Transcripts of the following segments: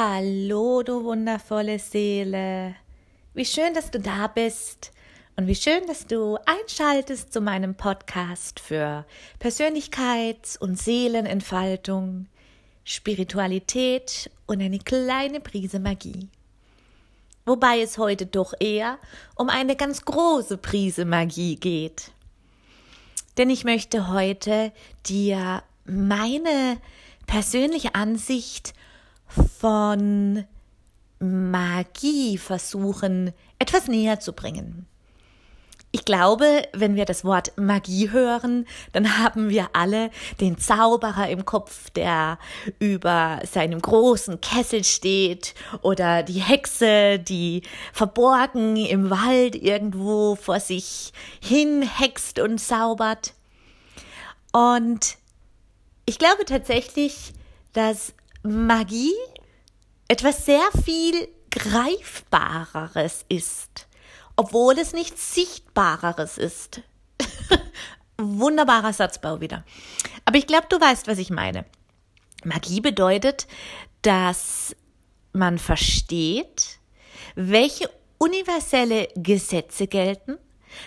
Hallo, du wundervolle Seele. Wie schön, dass du da bist und wie schön, dass du einschaltest zu meinem Podcast für Persönlichkeits- und Seelenentfaltung, Spiritualität und eine kleine Prise Magie. Wobei es heute doch eher um eine ganz große Prise Magie geht. Denn ich möchte heute dir meine persönliche Ansicht von Magie versuchen, etwas näher zu bringen. Ich glaube, wenn wir das Wort Magie hören, dann haben wir alle den Zauberer im Kopf, der über seinem großen Kessel steht oder die Hexe, die verborgen im Wald irgendwo vor sich hin hext und zaubert. Und ich glaube tatsächlich, dass Magie etwas sehr viel Greifbareres ist, obwohl es nichts Sichtbareres ist. Wunderbarer Satzbau wieder. Aber ich glaube, du weißt, was ich meine. Magie bedeutet, dass man versteht, welche universelle Gesetze gelten,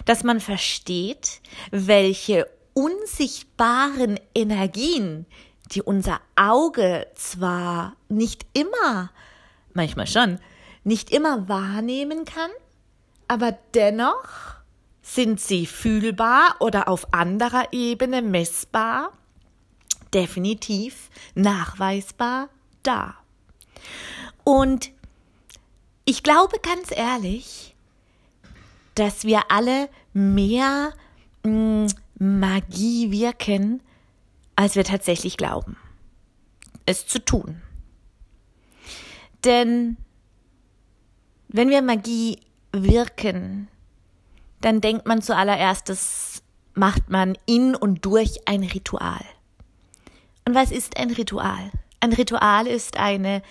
dass man versteht, welche unsichtbaren Energien die unser Auge zwar nicht immer, manchmal schon, nicht immer wahrnehmen kann, aber dennoch sind sie fühlbar oder auf anderer Ebene messbar, definitiv nachweisbar da. Und ich glaube ganz ehrlich, dass wir alle mehr mm, Magie wirken, als wir tatsächlich glauben, es zu tun. Denn wenn wir Magie wirken, dann denkt man zuallererst, das macht man in und durch ein Ritual. Und was ist ein Ritual? Ein Ritual ist eine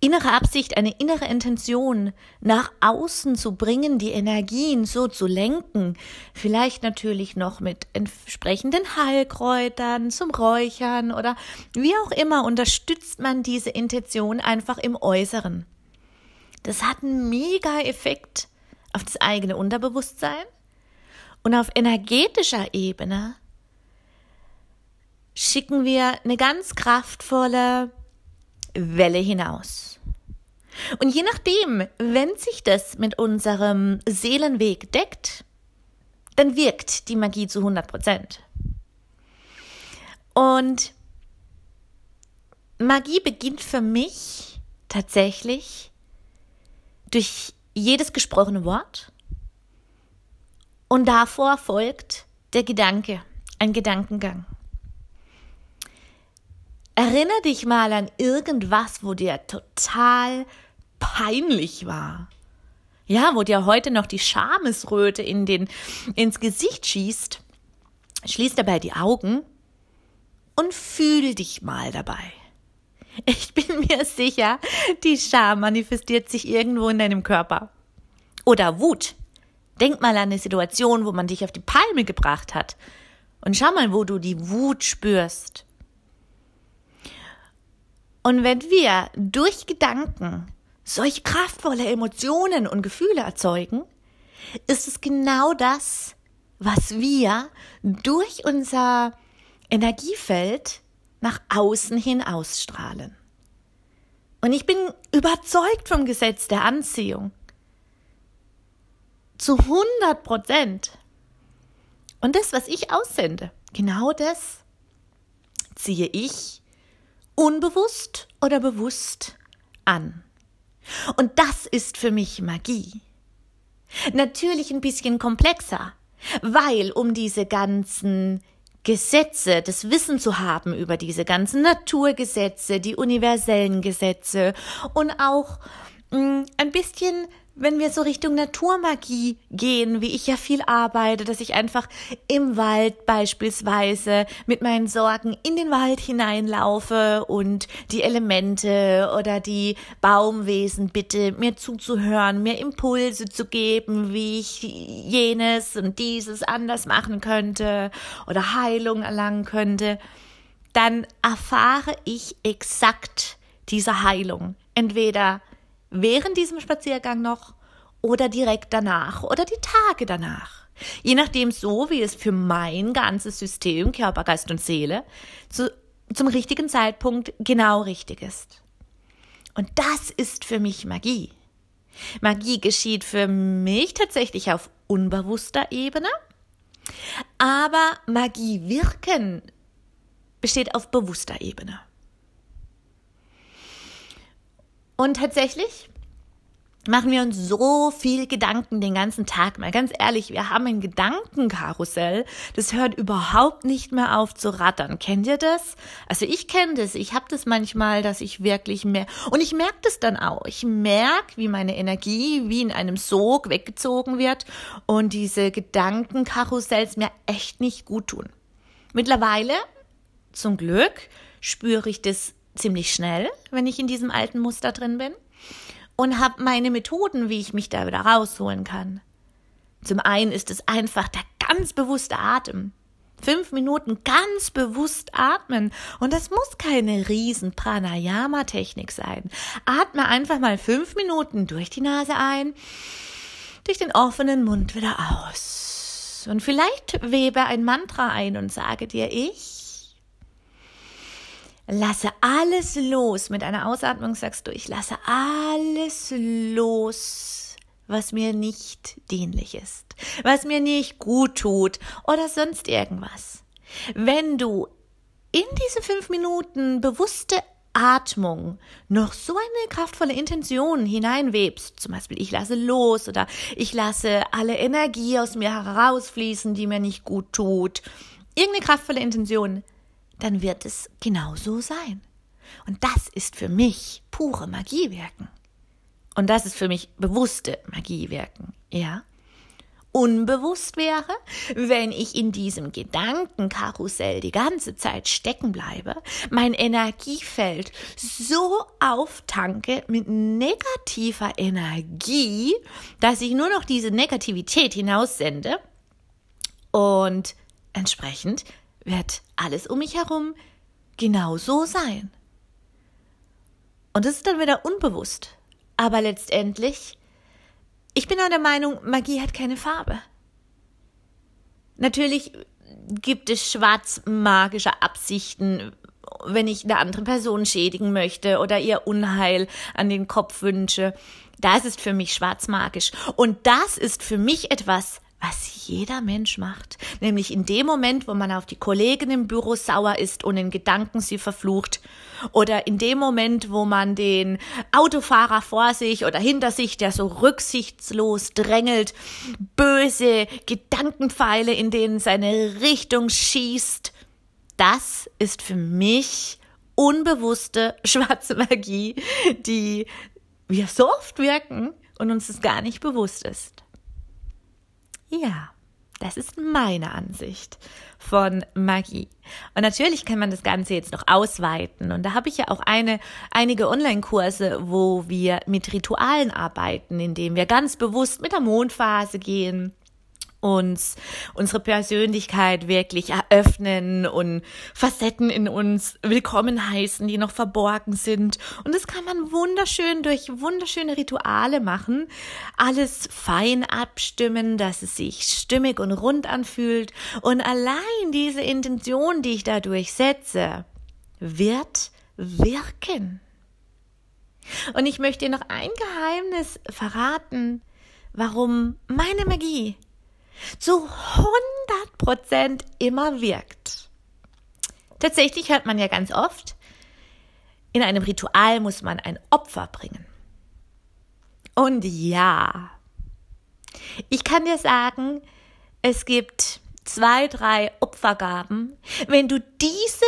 innere Absicht, eine innere Intention nach außen zu bringen, die Energien so zu lenken, vielleicht natürlich noch mit entsprechenden Heilkräutern zum Räuchern oder wie auch immer unterstützt man diese Intention einfach im Äußeren. Das hat einen mega Effekt auf das eigene Unterbewusstsein und auf energetischer Ebene schicken wir eine ganz kraftvolle Welle hinaus. Und je nachdem, wenn sich das mit unserem Seelenweg deckt, dann wirkt die Magie zu 100 Prozent. Und Magie beginnt für mich tatsächlich durch jedes gesprochene Wort und davor folgt der Gedanke, ein Gedankengang. Erinner dich mal an irgendwas, wo dir total peinlich war. Ja, wo dir heute noch die Schamesröte in den, ins Gesicht schießt. Schließ dabei die Augen und fühl dich mal dabei. Ich bin mir sicher, die Scham manifestiert sich irgendwo in deinem Körper. Oder Wut. Denk mal an eine Situation, wo man dich auf die Palme gebracht hat. Und schau mal, wo du die Wut spürst. Und wenn wir durch Gedanken solch kraftvolle Emotionen und Gefühle erzeugen, ist es genau das, was wir durch unser Energiefeld nach außen hin ausstrahlen. Und ich bin überzeugt vom Gesetz der Anziehung. Zu 100 Prozent. Und das, was ich aussende, genau das ziehe ich unbewusst oder bewusst an. Und das ist für mich Magie. Natürlich ein bisschen komplexer, weil um diese ganzen Gesetze, das Wissen zu haben über diese ganzen Naturgesetze, die universellen Gesetze und auch mh, mm, ein bisschen wenn wir so Richtung Naturmagie gehen, wie ich ja viel arbeite, dass ich einfach im Wald beispielsweise mit meinen Sorgen in den Wald hineinlaufe und die Elemente oder die Baumwesen bitte, mir zuzuhören, mir Impulse zu geben, wie ich jenes und dieses anders machen könnte oder Heilung erlangen könnte, dann erfahre ich exakt diese Heilung. Entweder während diesem Spaziergang noch oder direkt danach oder die Tage danach. Je nachdem so, wie es für mein ganzes System, Körper, Geist und Seele, zu, zum richtigen Zeitpunkt genau richtig ist. Und das ist für mich Magie. Magie geschieht für mich tatsächlich auf unbewusster Ebene, aber Magie wirken besteht auf bewusster Ebene. Und tatsächlich machen wir uns so viel Gedanken den ganzen Tag. Mal ganz ehrlich, wir haben ein Gedankenkarussell, das hört überhaupt nicht mehr auf zu rattern. Kennt ihr das? Also ich kenne das. Ich habe das manchmal, dass ich wirklich mehr und ich merke das dann auch. Ich merke, wie meine Energie wie in einem Sog weggezogen wird und diese Gedankenkarussells mir echt nicht gut tun. Mittlerweile, zum Glück, spüre ich das ziemlich schnell, wenn ich in diesem alten Muster drin bin und habe meine Methoden, wie ich mich da wieder rausholen kann. Zum einen ist es einfach der ganz bewusste Atem. Fünf Minuten ganz bewusst atmen. Und das muss keine riesen Pranayama-Technik sein. Atme einfach mal fünf Minuten durch die Nase ein, durch den offenen Mund wieder aus. Und vielleicht webe ein Mantra ein und sage dir, ich Lasse alles los. Mit einer Ausatmung sagst du, ich lasse alles los, was mir nicht dienlich ist, was mir nicht gut tut oder sonst irgendwas. Wenn du in diese fünf Minuten bewusste Atmung noch so eine kraftvolle Intention hineinwebst, zum Beispiel ich lasse los oder ich lasse alle Energie aus mir herausfließen, die mir nicht gut tut, irgendeine kraftvolle Intention, dann wird es genauso sein. Und das ist für mich pure Magiewirken. Und das ist für mich bewusste Magiewirken, ja? Unbewusst wäre, wenn ich in diesem Gedankenkarussell die ganze Zeit stecken bleibe, mein Energiefeld so auftanke mit negativer Energie, dass ich nur noch diese Negativität hinaussende und entsprechend wird alles um mich herum genau so sein. Und das ist dann wieder unbewusst. Aber letztendlich, ich bin auch der Meinung, Magie hat keine Farbe. Natürlich gibt es schwarzmagische Absichten, wenn ich eine andere Person schädigen möchte oder ihr Unheil an den Kopf wünsche. Das ist für mich schwarzmagisch. Und das ist für mich etwas, was jeder Mensch macht. Nämlich in dem Moment, wo man auf die Kollegin im Büro sauer ist und in Gedanken sie verflucht. Oder in dem Moment, wo man den Autofahrer vor sich oder hinter sich, der so rücksichtslos drängelt, böse Gedankenpfeile in denen seine Richtung schießt. Das ist für mich unbewusste schwarze Magie, die wir so oft wirken und uns das gar nicht bewusst ist. Ja, das ist meine Ansicht von Magie. Und natürlich kann man das Ganze jetzt noch ausweiten. Und da habe ich ja auch eine, einige Online-Kurse, wo wir mit Ritualen arbeiten, indem wir ganz bewusst mit der Mondphase gehen, uns unsere Persönlichkeit wirklich eröffnen und Facetten in uns willkommen heißen, die noch verborgen sind. Und das kann man wunderschön durch wunderschöne Rituale machen. Alles fein abstimmen, dass es sich stimmig und rund anfühlt. Und allein diese Intention, die ich dadurch setze, wird wirken. Und ich möchte dir noch ein Geheimnis verraten, warum meine Magie zu 100 Prozent immer wirkt. Tatsächlich hört man ja ganz oft, in einem Ritual muss man ein Opfer bringen. Und ja, ich kann dir sagen, es gibt zwei, drei Opfergaben. Wenn du diese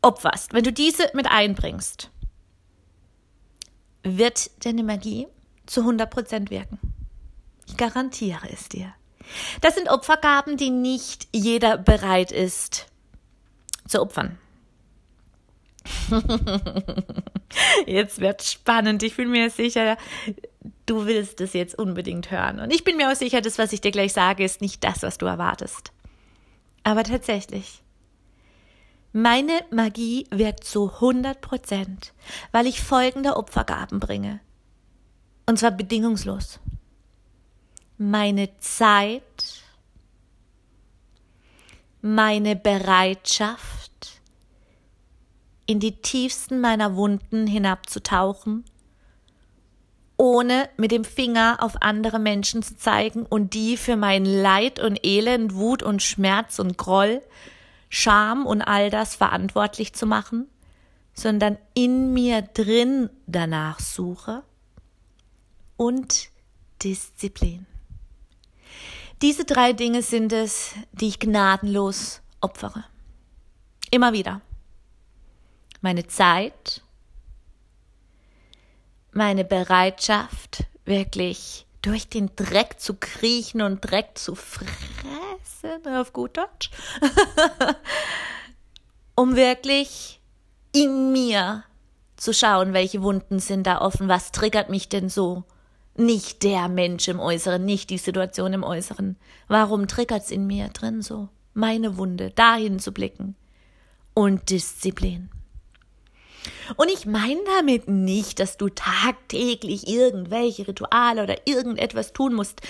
opferst, wenn du diese mit einbringst, wird deine Magie zu 100 Prozent wirken. Ich garantiere es dir. Das sind Opfergaben, die nicht jeder bereit ist zu opfern. jetzt wird spannend. Ich bin mir sicher, du willst es jetzt unbedingt hören. Und ich bin mir auch sicher, das, was ich dir gleich sage, ist nicht das, was du erwartest. Aber tatsächlich, Meine Magie wirkt zu 100 Prozent, weil ich folgende Opfergaben bringe. Und zwar bedingungslos. Meine Zeit, meine Bereitschaft, in die tiefsten meiner Wunden hinabzutauchen, ohne mit dem Finger auf andere Menschen zu zeigen und die für mein Leid und Elend, Wut und Schmerz und Groll, Scham und all das verantwortlich zu machen, sondern in mir drin danach suche und Disziplin. Diese drei Dinge sind es, die ich gnadenlos opfere. Immer wieder. Meine Zeit, meine Bereitschaft, wirklich durch den Dreck zu kriechen und Dreck zu fressen, auf gut Deutsch, um wirklich in mir zu schauen, welche Wunden sind da offen, was triggert mich denn so, nicht der Mensch im Äußeren, nicht die Situation im Äußeren. Warum triggert's in mir drin so? Meine Wunde, dahin zu blicken. Und Disziplin. Und ich meine damit nicht, dass du tagtäglich irgendwelche Rituale oder irgendetwas tun musst.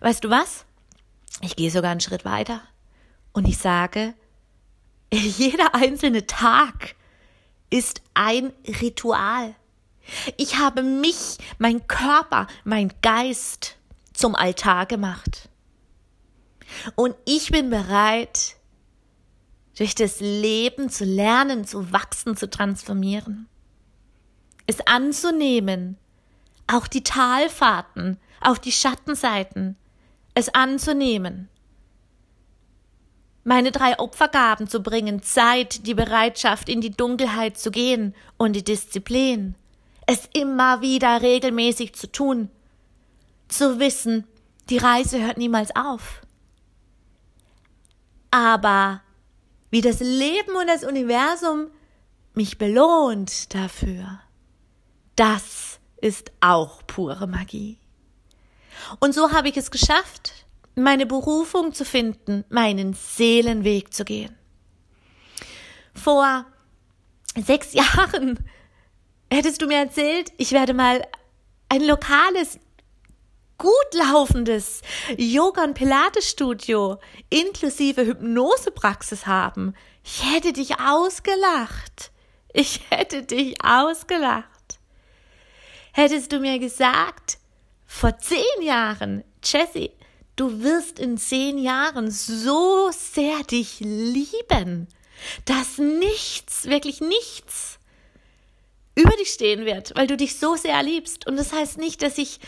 Weißt du was? Ich gehe sogar einen Schritt weiter. Und ich sage, jeder einzelne Tag ist ein Ritual. Ich habe mich, mein Körper, mein Geist zum Altar gemacht. Und ich bin bereit, durch das Leben zu lernen, zu wachsen, zu transformieren. Es anzunehmen, auch die Talfahrten, auch die Schattenseiten, es anzunehmen. Meine drei Opfergaben zu bringen, Zeit, die Bereitschaft, in die Dunkelheit zu gehen und die Disziplin es immer wieder regelmäßig zu tun, zu wissen, die Reise hört niemals auf. Aber wie das Leben und das Universum mich belohnt dafür, das ist auch pure Magie. Und so habe ich es geschafft, meine Berufung zu finden, meinen Seelenweg zu gehen. Vor sechs Jahren hättest du mir erzählt, ich werde mal ein lokales, gut laufendes Yoga- und Pilates-Studio inklusive Hypnosepraxis haben. Ich hätte dich ausgelacht. Ich hätte dich ausgelacht. Hättest du mir gesagt, vor zehn Jahren, Jessie, du wirst in zehn Jahren so sehr dich lieben, dass nichts, wirklich nichts über dich stehen wird, weil du dich so sehr liebst. Und das heißt nicht, dass ich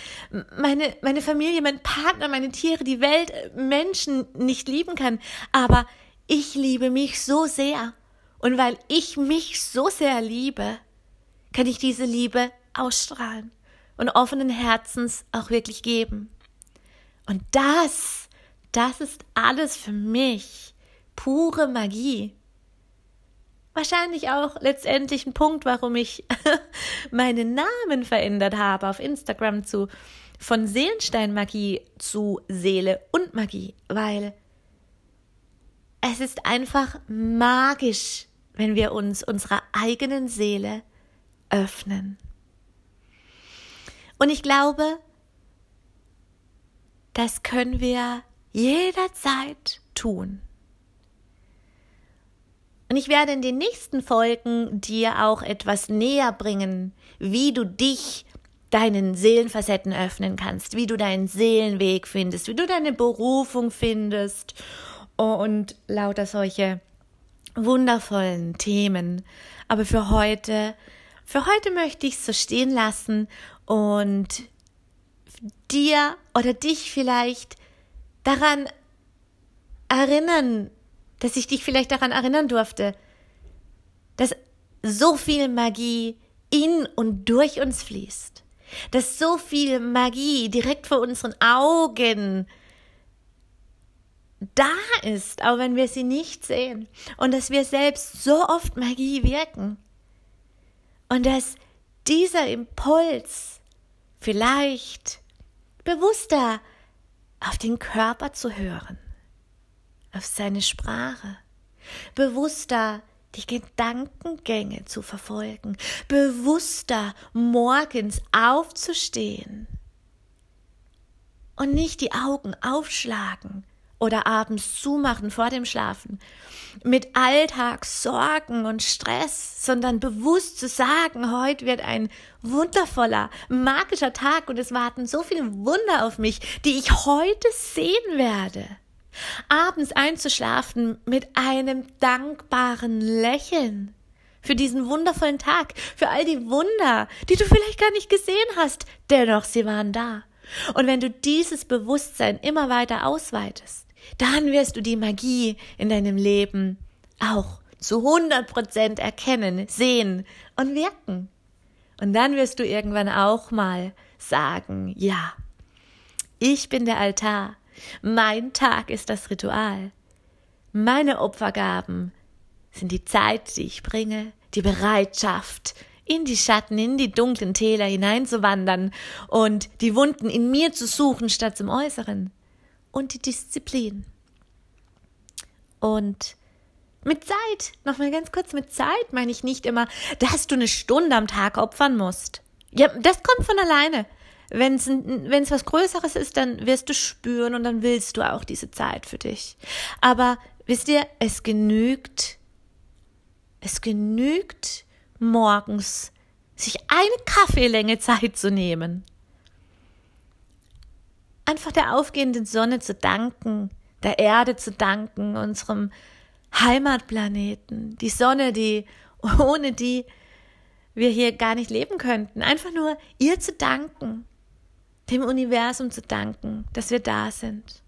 meine, meine Familie, mein Partner, meine Tiere, die Welt, Menschen nicht lieben kann. Aber ich liebe mich so sehr. Und weil ich mich so sehr liebe, kann ich diese Liebe ausstrahlen und offenen Herzens auch wirklich geben. Und das, das ist alles für mich pure Magie wahrscheinlich auch letztendlich ein Punkt, warum ich meinen Namen verändert habe auf Instagram zu von Seelensteinmagie zu Seele und Magie, weil es ist einfach magisch, wenn wir uns unserer eigenen Seele öffnen. Und ich glaube, das können wir jederzeit tun. Und ich werde in den nächsten Folgen dir auch etwas näher bringen, wie du dich deinen Seelenfacetten öffnen kannst, wie du deinen Seelenweg findest, wie du deine Berufung findest und lauter solche wundervollen Themen. Aber für heute, für heute möchte ich es so stehen lassen und dir oder dich vielleicht daran erinnern, dass ich dich vielleicht daran erinnern durfte, dass so viel Magie in und durch uns fließt, dass so viel Magie direkt vor unseren Augen da ist, auch wenn wir sie nicht sehen, und dass wir selbst so oft Magie wirken. Und dass dieser Impuls vielleicht bewusster auf den Körper zu hören auf seine Sprache, bewusster die Gedankengänge zu verfolgen, bewusster morgens aufzustehen. Und nicht die Augen aufschlagen oder abends zumachen vor dem Schlafen. Mit Alltagssorgen und Stress, sondern bewusst zu sagen, heute wird ein wundervoller, magischer Tag und es warten so viele Wunder auf mich, die ich heute sehen werde. Abends einzuschlafen mit einem dankbaren Lächeln für diesen wundervollen Tag, für all die Wunder, die du vielleicht gar nicht gesehen hast, dennoch sie waren da. Und wenn du dieses Bewusstsein immer weiter ausweitest, dann wirst du die Magie in deinem Leben auch zu 100 Prozent erkennen, sehen und wirken. Und dann wirst du irgendwann auch mal sagen, ja, ich bin der Altar, mein Tag ist das Ritual, meine Opfergaben sind die Zeit, die ich bringe, die Bereitschaft, in die Schatten, in die dunklen Täler hineinzuwandern und die Wunden in mir zu suchen statt zum Äußeren. Und die Disziplin. Und mit Zeit, nochmal ganz kurz, mit Zeit meine ich nicht immer, dass du eine Stunde am Tag opfern musst. Ja, das kommt von alleine. Wenn es was Größeres ist, dann wirst du spüren und dann willst du auch diese Zeit für dich. Aber wisst ihr, es genügt, es genügt, morgens sich eine Kaffeelänge Zeit zu nehmen. Einfach der aufgehenden Sonne zu danken, der Erde zu danken, unserem Heimatplaneten, die Sonne, die ohne die wir hier gar nicht leben könnten. Einfach nur ihr zu danken, dem Universum zu danken, dass wir da sind.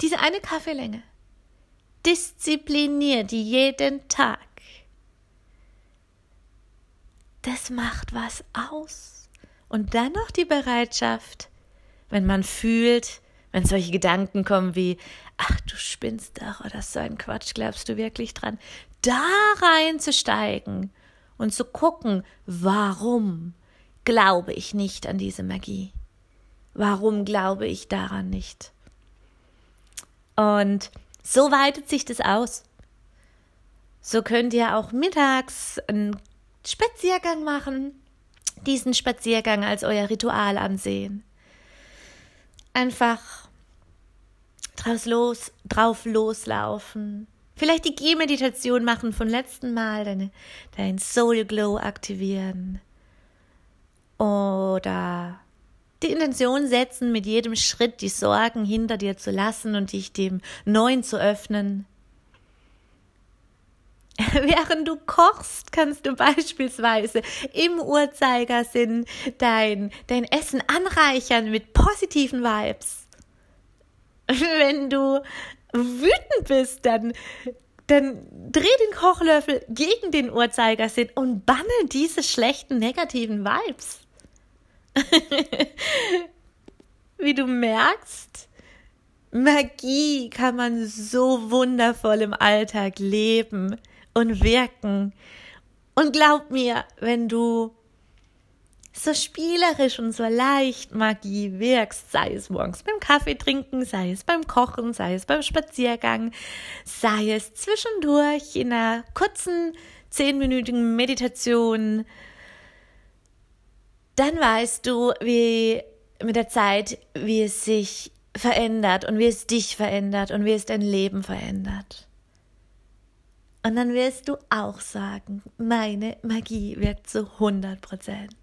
Diese eine Kaffeelänge. Diszipliniert jeden Tag das macht was aus. Und dann noch die Bereitschaft, wenn man fühlt, wenn solche Gedanken kommen wie, ach du spinnst doch oder so ein Quatsch, glaubst du wirklich dran, da reinzusteigen und zu gucken, warum glaube ich nicht an diese Magie? Warum glaube ich daran nicht? Und so weitet sich das aus. So könnt ihr auch mittags ein Spaziergang machen, diesen Spaziergang als euer Ritual ansehen. Einfach draus los, drauf loslaufen. Vielleicht die Gehmeditation machen von letzten Mal, deine, dein Soul Glow aktivieren. Oder die Intention setzen, mit jedem Schritt die Sorgen hinter dir zu lassen und dich dem Neuen zu öffnen. Während du kochst, kannst du beispielsweise im Uhrzeigersinn dein, dein Essen anreichern mit positiven Vibes. Wenn du wütend bist, dann, dann dreh den Kochlöffel gegen den Uhrzeigersinn und banne diese schlechten negativen Vibes. Wie du merkst, Magie kann man so wundervoll im Alltag leben und wirken. Und glaub mir, wenn du so spielerisch und so leicht Magie wirkst, sei es morgens beim Kaffee trinken, sei es beim Kochen, sei es beim Spaziergang, sei es zwischendurch in einer kurzen zehnminütigen Meditation, dann weißt du, wie mit der Zeit, wie es sich verändert und wie es dich verändert und wie es dein Leben verändert. Und dann wirst du auch sagen, meine Magie wirkt zu 100 Prozent.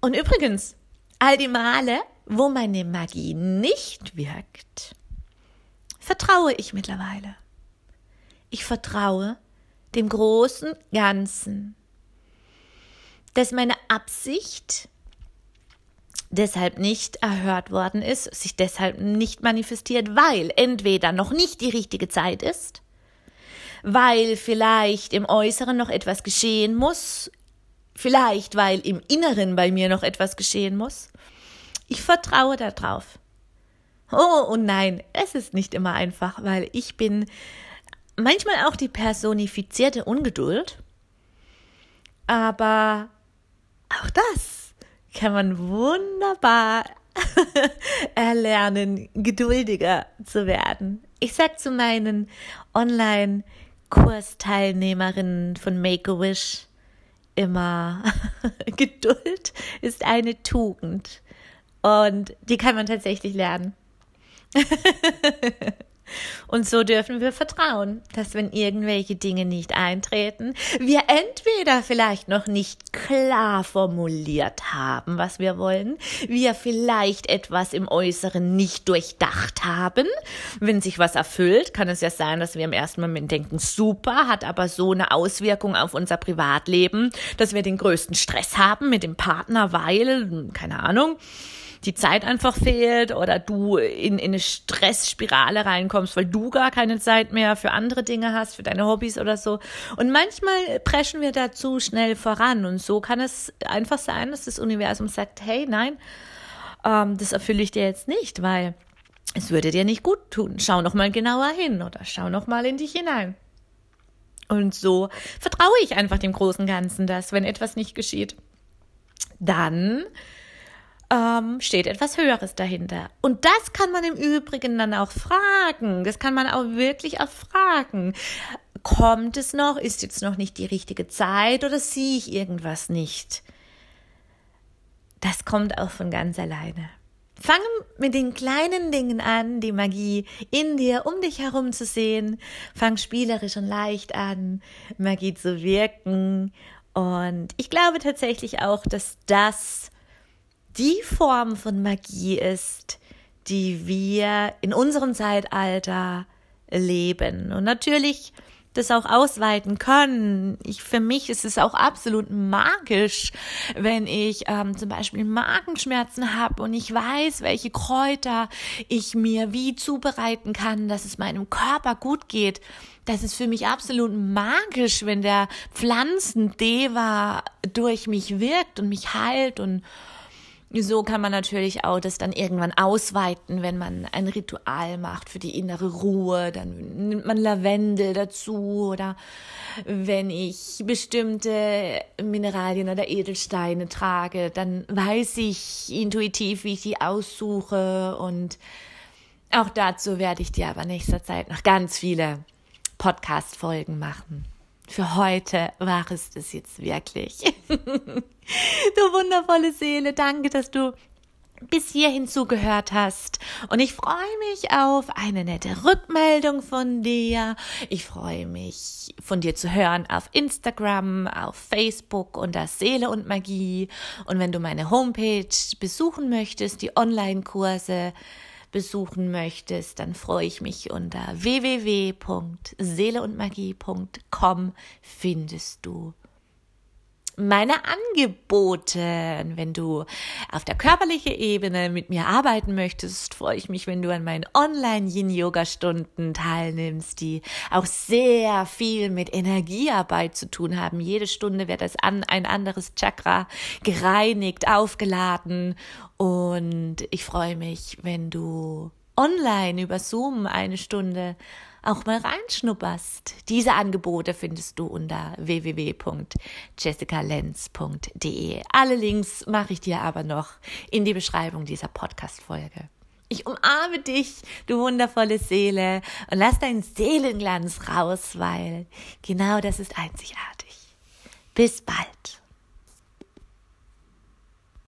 Und übrigens, all die Male, wo meine Magie nicht wirkt, vertraue ich mittlerweile. Ich vertraue dem großen Ganzen, dass meine Absicht deshalb nicht erhört worden ist, sich deshalb nicht manifestiert, weil entweder noch nicht die richtige Zeit ist, weil vielleicht im Äußeren noch etwas geschehen muss, vielleicht weil im Inneren bei mir noch etwas geschehen muss. Ich vertraue darauf. Oh, und nein, es ist nicht immer einfach, weil ich bin manchmal auch die personifizierte Ungeduld. Aber auch das kann man wunderbar erlernen, geduldiger zu werden. Ich sag zu meinen Online- Kursteilnehmerinnen von Make-A-Wish immer, Geduld ist eine Tugend. Und die kann man tatsächlich lernen. Und so dürfen wir vertrauen, dass wenn irgendwelche Dinge nicht eintreten, wir entweder vielleicht noch nicht klar formuliert haben, was wir wollen, wir vielleicht etwas im Äußeren nicht durchdacht haben. Wenn sich was erfüllt, kann es ja sein, dass wir im ersten Moment denken, super, hat aber so eine Auswirkung auf unser Privatleben, dass wir den größten Stress haben mit dem Partner, weil, keine Ahnung, die Zeit einfach fehlt oder du in, in eine Stressspirale reinkommst, weil du gar keine Zeit mehr für andere Dinge hast, für deine Hobbys oder so. Und manchmal preschen wir da zu schnell voran und so kann es einfach sein, dass das Universum sagt, hey, nein, ähm, das erfülle ich dir jetzt nicht, weil es würde dir nicht gut tun. Schau noch mal genauer hin oder schau noch mal in dich hinein. Und so vertraue ich einfach dem großen Ganzen, dass wenn etwas nicht geschieht, dann ähm, steht etwas Höheres dahinter. Und das kann man im Übrigen dann auch fragen. Das kann man auch wirklich erfragen. Kommt es noch? Ist jetzt noch nicht die richtige Zeit oder sehe ich irgendwas nicht? Das kommt auch von ganz alleine. Fang mit den kleinen Dingen an, die Magie in dir, um dich herum zu sehen. Fang spielerisch und leicht an, Magie zu wirken. Und ich glaube tatsächlich auch, dass das die Form von Magie ist, die wir in unserem Zeitalter leben. Und natürlich das auch ausweiten können. Ich, für mich ist es auch absolut magisch, wenn ich ähm, zum Beispiel Magenschmerzen habe und ich weiß, welche Kräuter ich mir wie zubereiten kann, dass es meinem Körper gut geht. Das ist für mich absolut magisch, wenn der Pflanzendeva durch mich wirkt und mich heilt und so kann man natürlich auch das dann irgendwann ausweiten, wenn man ein Ritual macht für die innere Ruhe. Dann nimmt man Lavendel dazu oder wenn ich bestimmte Mineralien oder Edelsteine trage, dann weiß ich intuitiv, wie ich die aussuche und auch dazu werde ich dir aber nächster Zeit noch ganz viele Podcast-Folgen machen. Für heute war es das jetzt wirklich. du wundervolle Seele, danke, dass du bis hierhin zugehört hast. Und ich freue mich auf eine nette Rückmeldung von dir. Ich freue mich, von dir zu hören auf Instagram, auf Facebook unter Seele und Magie. Und wenn du meine Homepage besuchen möchtest, die Online-Kurse, besuchen möchtest, dann freue ich mich unter www.seeleundmagie.com findest du meine Angebote. Wenn du auf der körperlichen Ebene mit mir arbeiten möchtest, freue ich mich, wenn du an meinen Online-Yin-Yoga-Stunden teilnimmst, die auch sehr viel mit Energiearbeit zu tun haben. Jede Stunde wird das an ein anderes Chakra gereinigt, aufgeladen und ich freue mich, wenn du online über Zoom eine Stunde auch mal reinschnupperst. Diese Angebote findest du unter www.jessicalenz.de. Alle Links mache ich dir aber noch in die Beschreibung dieser Podcast-Folge. Ich umarme dich, du wundervolle Seele, und lass deinen Seelenglanz raus, weil genau das ist einzigartig. Bis bald.